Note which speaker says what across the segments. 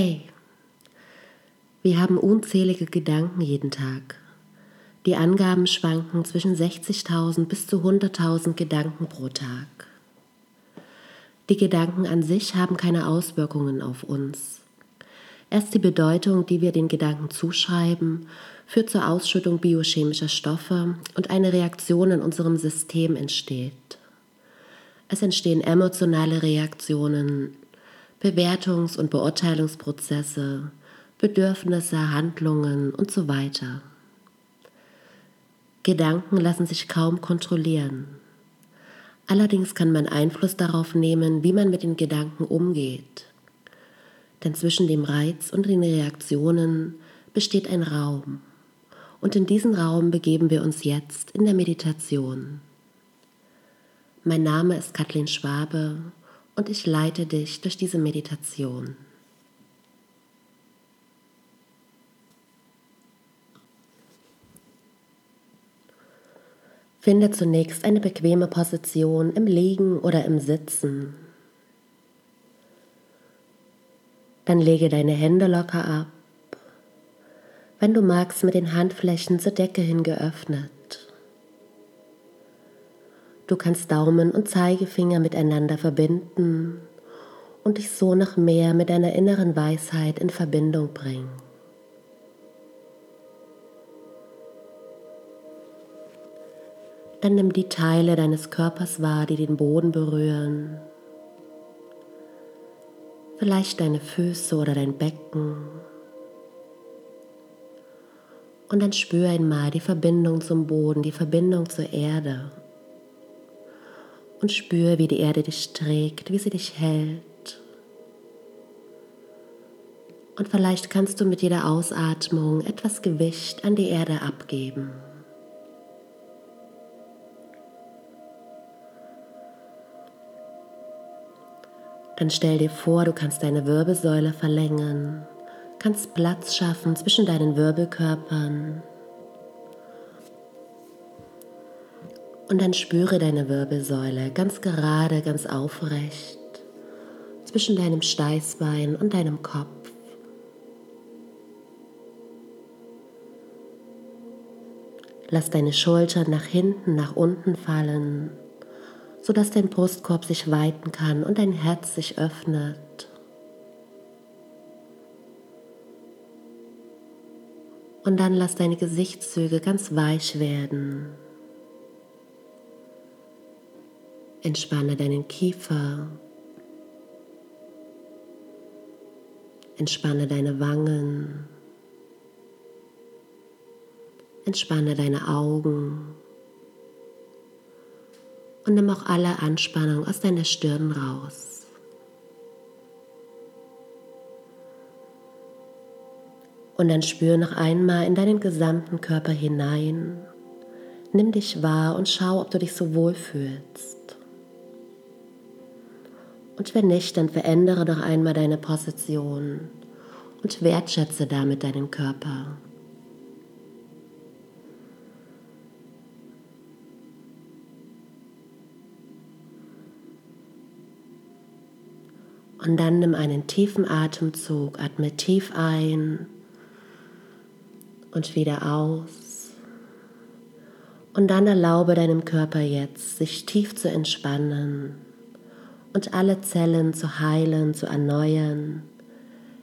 Speaker 1: Hey, wir haben unzählige Gedanken jeden Tag. Die Angaben schwanken zwischen 60.000 bis zu 100.000 Gedanken pro Tag. Die Gedanken an sich haben keine Auswirkungen auf uns. Erst die Bedeutung, die wir den Gedanken zuschreiben, führt zur Ausschüttung biochemischer Stoffe und eine Reaktion in unserem System entsteht. Es entstehen emotionale Reaktionen, Bewertungs- und Beurteilungsprozesse, Bedürfnisse, Handlungen und so weiter. Gedanken lassen sich kaum kontrollieren. Allerdings kann man Einfluss darauf nehmen, wie man mit den Gedanken umgeht. Denn zwischen dem Reiz und den Reaktionen besteht ein Raum. Und in diesen Raum begeben wir uns jetzt in der Meditation. Mein Name ist Kathleen Schwabe und ich leite dich durch diese Meditation. Finde zunächst eine bequeme Position im Liegen oder im Sitzen. Dann lege deine Hände locker ab. Wenn du magst, mit den Handflächen zur Decke hin geöffnet. Du kannst Daumen und Zeigefinger miteinander verbinden und dich so noch mehr mit deiner inneren Weisheit in Verbindung bringen. Dann nimm die Teile deines Körpers wahr, die den Boden berühren. Vielleicht deine Füße oder dein Becken. Und dann spür einmal die Verbindung zum Boden, die Verbindung zur Erde und spür, wie die Erde dich trägt, wie sie dich hält. Und vielleicht kannst du mit jeder Ausatmung etwas Gewicht an die Erde abgeben. Dann stell dir vor, du kannst deine Wirbelsäule verlängern, kannst Platz schaffen zwischen deinen Wirbelkörpern Und dann spüre deine Wirbelsäule ganz gerade, ganz aufrecht zwischen deinem Steißbein und deinem Kopf. Lass deine Schultern nach hinten, nach unten fallen, sodass dein Brustkorb sich weiten kann und dein Herz sich öffnet. Und dann lass deine Gesichtszüge ganz weich werden. Entspanne deinen Kiefer. Entspanne deine Wangen. Entspanne deine Augen. Und nimm auch alle Anspannung aus deiner Stirn raus. Und dann spür noch einmal in deinen gesamten Körper hinein. Nimm dich wahr und schau, ob du dich so wohl fühlst. Und wenn nicht, dann verändere doch einmal deine Position und wertschätze damit deinen Körper. Und dann nimm einen tiefen Atemzug, atme tief ein und wieder aus. Und dann erlaube deinem Körper jetzt, sich tief zu entspannen und alle Zellen zu heilen, zu erneuern,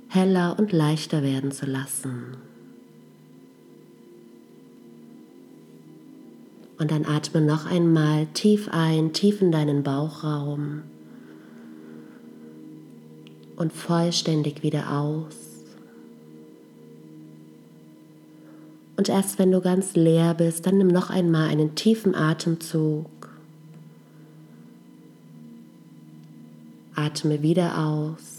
Speaker 1: heller und leichter werden zu lassen. Und dann atme noch einmal tief ein, tief in deinen Bauchraum und vollständig wieder aus. Und erst wenn du ganz leer bist, dann nimm noch einmal einen tiefen Atemzug Atme wieder aus.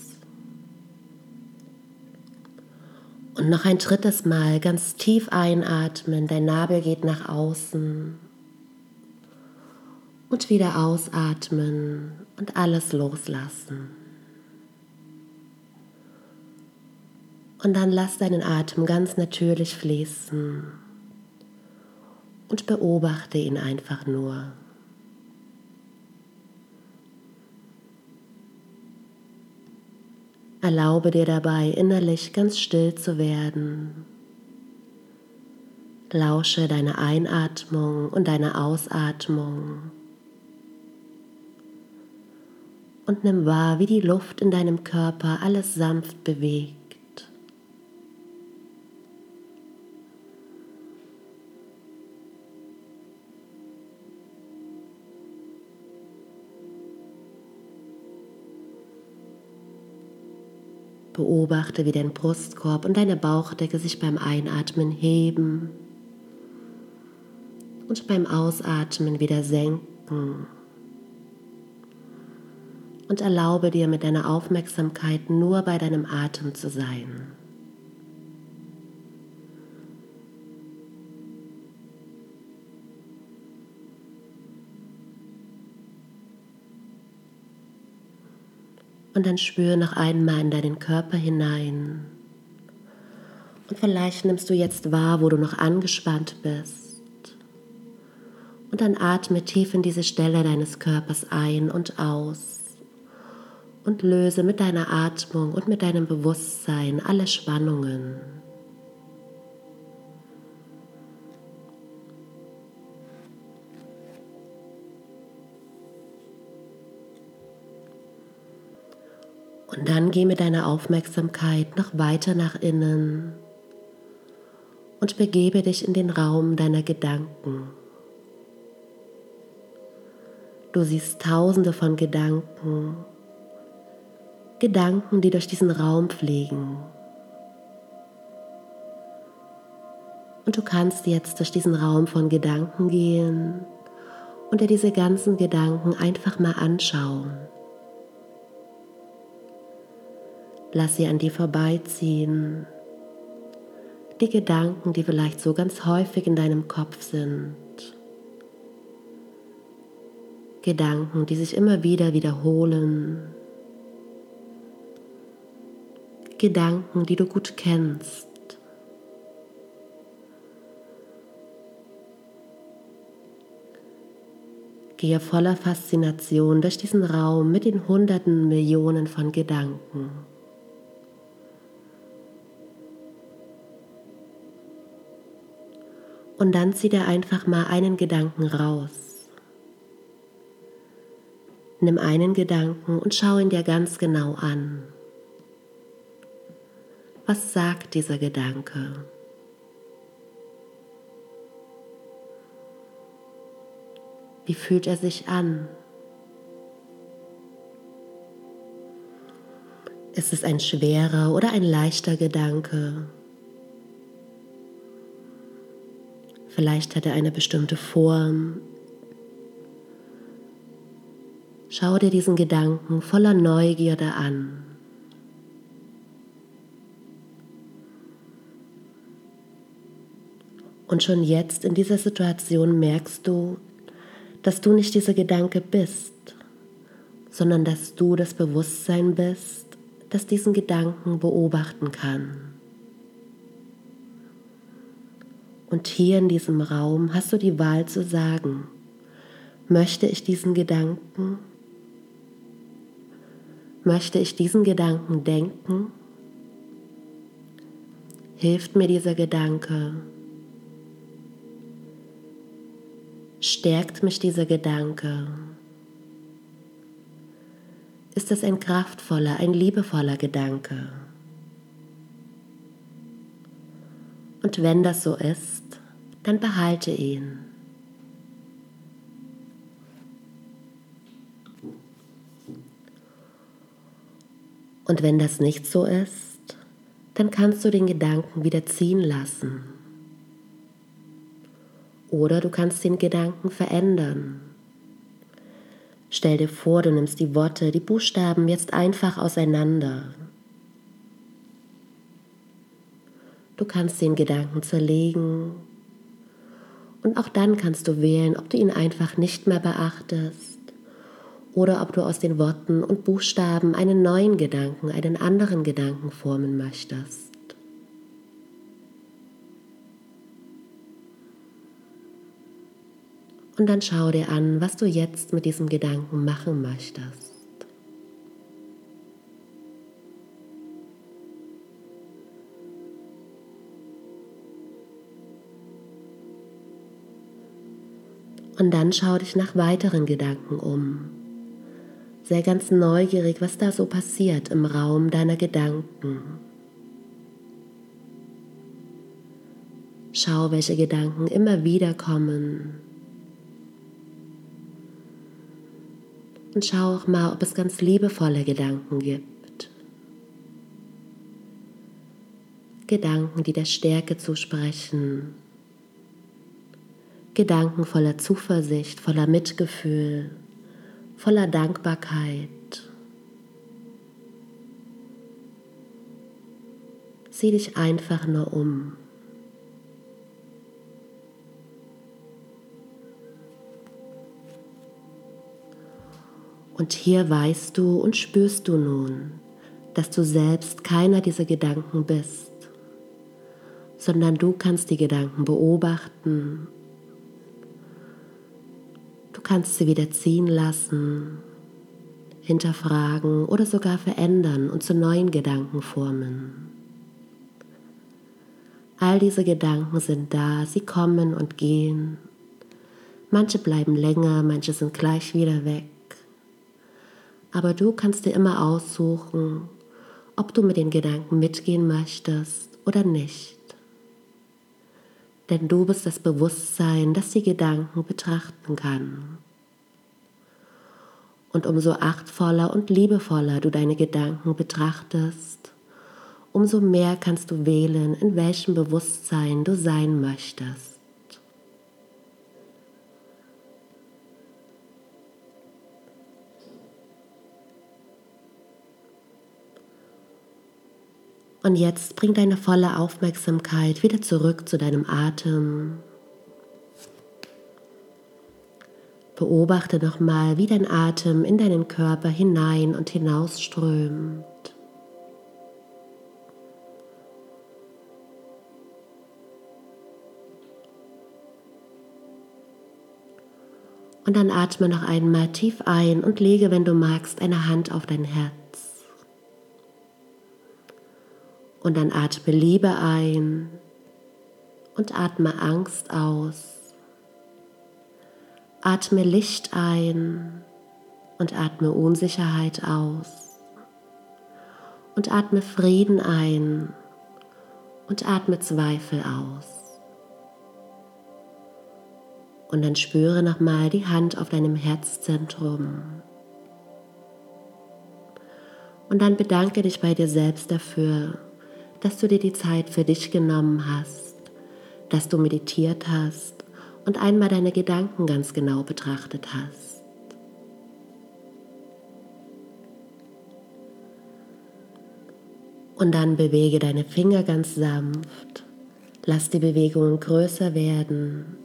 Speaker 1: Und noch ein drittes Mal ganz tief einatmen. Dein Nabel geht nach außen. Und wieder ausatmen und alles loslassen. Und dann lass deinen Atem ganz natürlich fließen und beobachte ihn einfach nur. Erlaube dir dabei, innerlich ganz still zu werden. Lausche deine Einatmung und deine Ausatmung. Und nimm wahr, wie die Luft in deinem Körper alles sanft bewegt. Beobachte, wie dein Brustkorb und deine Bauchdecke sich beim Einatmen heben und beim Ausatmen wieder senken. Und erlaube dir mit deiner Aufmerksamkeit nur bei deinem Atem zu sein. Und dann spüre noch einmal in deinen Körper hinein. Und vielleicht nimmst du jetzt wahr, wo du noch angespannt bist. Und dann atme tief in diese Stelle deines Körpers ein und aus. Und löse mit deiner Atmung und mit deinem Bewusstsein alle Spannungen. Und dann geh mit deiner Aufmerksamkeit noch weiter nach innen und begebe dich in den Raum deiner Gedanken. Du siehst tausende von Gedanken, Gedanken, die durch diesen Raum fliegen. Und du kannst jetzt durch diesen Raum von Gedanken gehen und dir diese ganzen Gedanken einfach mal anschauen. Lass sie an dir vorbeiziehen. Die Gedanken, die vielleicht so ganz häufig in deinem Kopf sind. Gedanken, die sich immer wieder wiederholen. Gedanken, die du gut kennst. Gehe voller Faszination durch diesen Raum mit den hunderten Millionen von Gedanken. Und dann zieh dir einfach mal einen Gedanken raus. Nimm einen Gedanken und schau ihn dir ganz genau an. Was sagt dieser Gedanke? Wie fühlt er sich an? Ist es ein schwerer oder ein leichter Gedanke? Vielleicht hat er eine bestimmte Form. Schau dir diesen Gedanken voller Neugierde an. Und schon jetzt in dieser Situation merkst du, dass du nicht dieser Gedanke bist, sondern dass du das Bewusstsein bist, das diesen Gedanken beobachten kann. Und hier in diesem Raum hast du die Wahl zu sagen, möchte ich diesen Gedanken, möchte ich diesen Gedanken denken, hilft mir dieser Gedanke, stärkt mich dieser Gedanke, ist es ein kraftvoller, ein liebevoller Gedanke. Und wenn das so ist, dann behalte ihn. Und wenn das nicht so ist, dann kannst du den Gedanken wieder ziehen lassen. Oder du kannst den Gedanken verändern. Stell dir vor, du nimmst die Worte, die Buchstaben jetzt einfach auseinander Du kannst den Gedanken zerlegen und auch dann kannst du wählen, ob du ihn einfach nicht mehr beachtest oder ob du aus den Worten und Buchstaben einen neuen Gedanken, einen anderen Gedanken formen möchtest. Und dann schau dir an, was du jetzt mit diesem Gedanken machen möchtest. Und dann schau dich nach weiteren Gedanken um. Sei ganz neugierig, was da so passiert im Raum deiner Gedanken. Schau, welche Gedanken immer wieder kommen. Und schau auch mal, ob es ganz liebevolle Gedanken gibt. Gedanken, die der Stärke zusprechen. Gedanken voller Zuversicht, voller Mitgefühl, voller Dankbarkeit. Sieh dich einfach nur um. Und hier weißt du und spürst du nun, dass du selbst keiner dieser Gedanken bist, sondern du kannst die Gedanken beobachten. Du kannst sie wieder ziehen lassen, hinterfragen oder sogar verändern und zu neuen Gedanken formen. All diese Gedanken sind da, sie kommen und gehen. Manche bleiben länger, manche sind gleich wieder weg aber du kannst dir immer aussuchen, ob du mit den Gedanken mitgehen möchtest oder nicht. Denn du bist das Bewusstsein, das die Gedanken betrachten kann. Und umso achtvoller und liebevoller du deine Gedanken betrachtest, umso mehr kannst du wählen, in welchem Bewusstsein du sein möchtest. Und jetzt bring deine volle Aufmerksamkeit wieder zurück zu deinem Atem. Beobachte nochmal, wie dein Atem in deinen Körper hinein und hinaus strömt. Und dann atme noch einmal tief ein und lege, wenn du magst, eine Hand auf dein Herz. Und dann atme Liebe ein und atme Angst aus. Atme Licht ein und atme Unsicherheit aus. Und atme Frieden ein und atme Zweifel aus. Und dann spüre nochmal die Hand auf deinem Herzzentrum. Und dann bedanke dich bei dir selbst dafür, dass du dir die Zeit für dich genommen hast, dass du meditiert hast und einmal deine Gedanken ganz genau betrachtet hast. Und dann bewege deine Finger ganz sanft, lass die Bewegungen größer werden,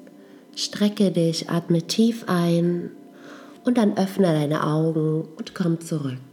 Speaker 1: strecke dich, atme tief ein und dann öffne deine Augen und komm zurück.